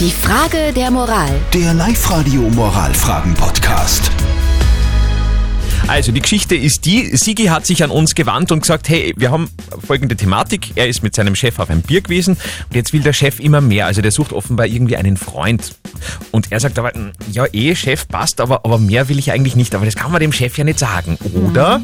Die Frage der Moral. Der Live-Radio Moralfragen-Podcast. Also die Geschichte ist die, Sigi hat sich an uns gewandt und gesagt, hey, wir haben folgende Thematik. Er ist mit seinem Chef auf ein Bier gewesen und jetzt will der Chef immer mehr. Also der sucht offenbar irgendwie einen Freund. Und er sagt aber, ja eh, Chef passt, aber, aber mehr will ich eigentlich nicht. Aber das kann man dem Chef ja nicht sagen, oder?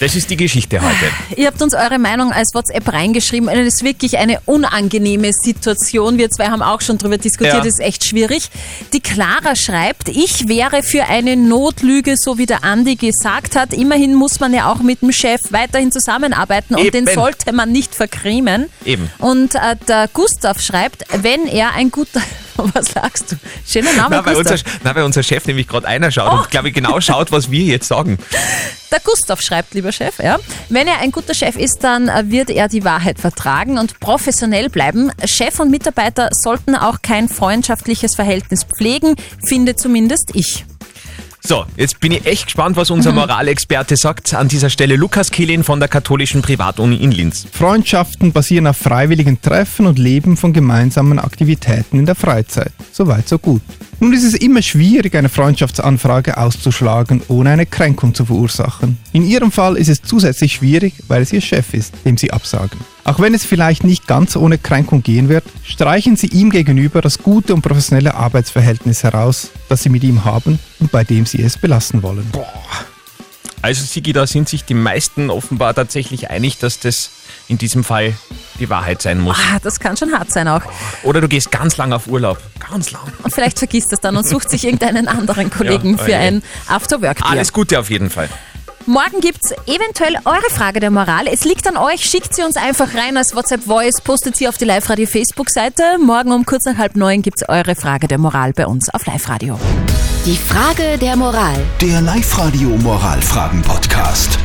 Das ist die Geschichte heute. Ihr habt uns eure Meinung als WhatsApp reingeschrieben. Das ist wirklich eine unangenehme Situation. Wir zwei haben auch schon darüber diskutiert. Ja. Das ist echt schwierig. Die Clara schreibt, ich wäre für eine Notlüge, so wie der Andi gesagt hat. Immerhin muss man ja auch mit dem Chef weiterhin zusammenarbeiten und Eben. den sollte man nicht verkrimen. Eben. Und äh, der Gustav schreibt, wenn er ein guter... Was sagst du? Schöner Name, Na, weil Gustav. unser, na, weil unser Chef nämlich gerade einer schaut Oh. und glaube ich genau schaut, was wir jetzt sagen. Der Gustav schreibt, lieber Chef, ja. Wenn er ein guter Chef ist, dann wird er die Wahrheit vertragen und professionell bleiben. Chef und Mitarbeiter sollten auch kein freundschaftliches Verhältnis pflegen, finde zumindest ich. So, jetzt bin ich echt gespannt, was unser Mhm. Moralexperte sagt. An dieser Stelle Lukas Kehlin von der katholischen Privatuni in Linz. Freundschaften basieren auf freiwilligen Treffen und leben von gemeinsamen Aktivitäten in der Freizeit. Soweit, so gut. Nun ist es immer schwierig, eine Freundschaftsanfrage auszuschlagen, ohne eine Kränkung zu verursachen. In Ihrem Fall ist es zusätzlich schwierig, weil es Ihr Chef ist, dem Sie absagen. Auch wenn es vielleicht nicht ganz ohne Kränkung gehen wird, streichen Sie ihm gegenüber das gute und professionelle Arbeitsverhältnis heraus, das Sie mit ihm haben und bei dem Sie es belassen wollen. Also Sigi, da sind sich die meisten offenbar tatsächlich einig, dass das in diesem Fall die Wahrheit sein muss. Ah, das kann schon hart sein auch. Oder du gehst ganz lang auf Urlaub. Ganz lang. Und vielleicht vergisst es dann und sucht sich irgendeinen anderen Kollegen Ja, für ein After-Work-Bier. Alles Gute auf jeden Fall. Morgen gibt's eventuell eure Frage der Moral. Es liegt an euch. Schickt sie uns einfach rein als WhatsApp-Voice, postet sie auf die Live-Radio-Facebook-Seite. Morgen um kurz nach halb neun gibt's eure Frage der Moral bei uns auf Live-Radio. Die Frage der Moral. Der Live-Radio Moralfragen-Podcast.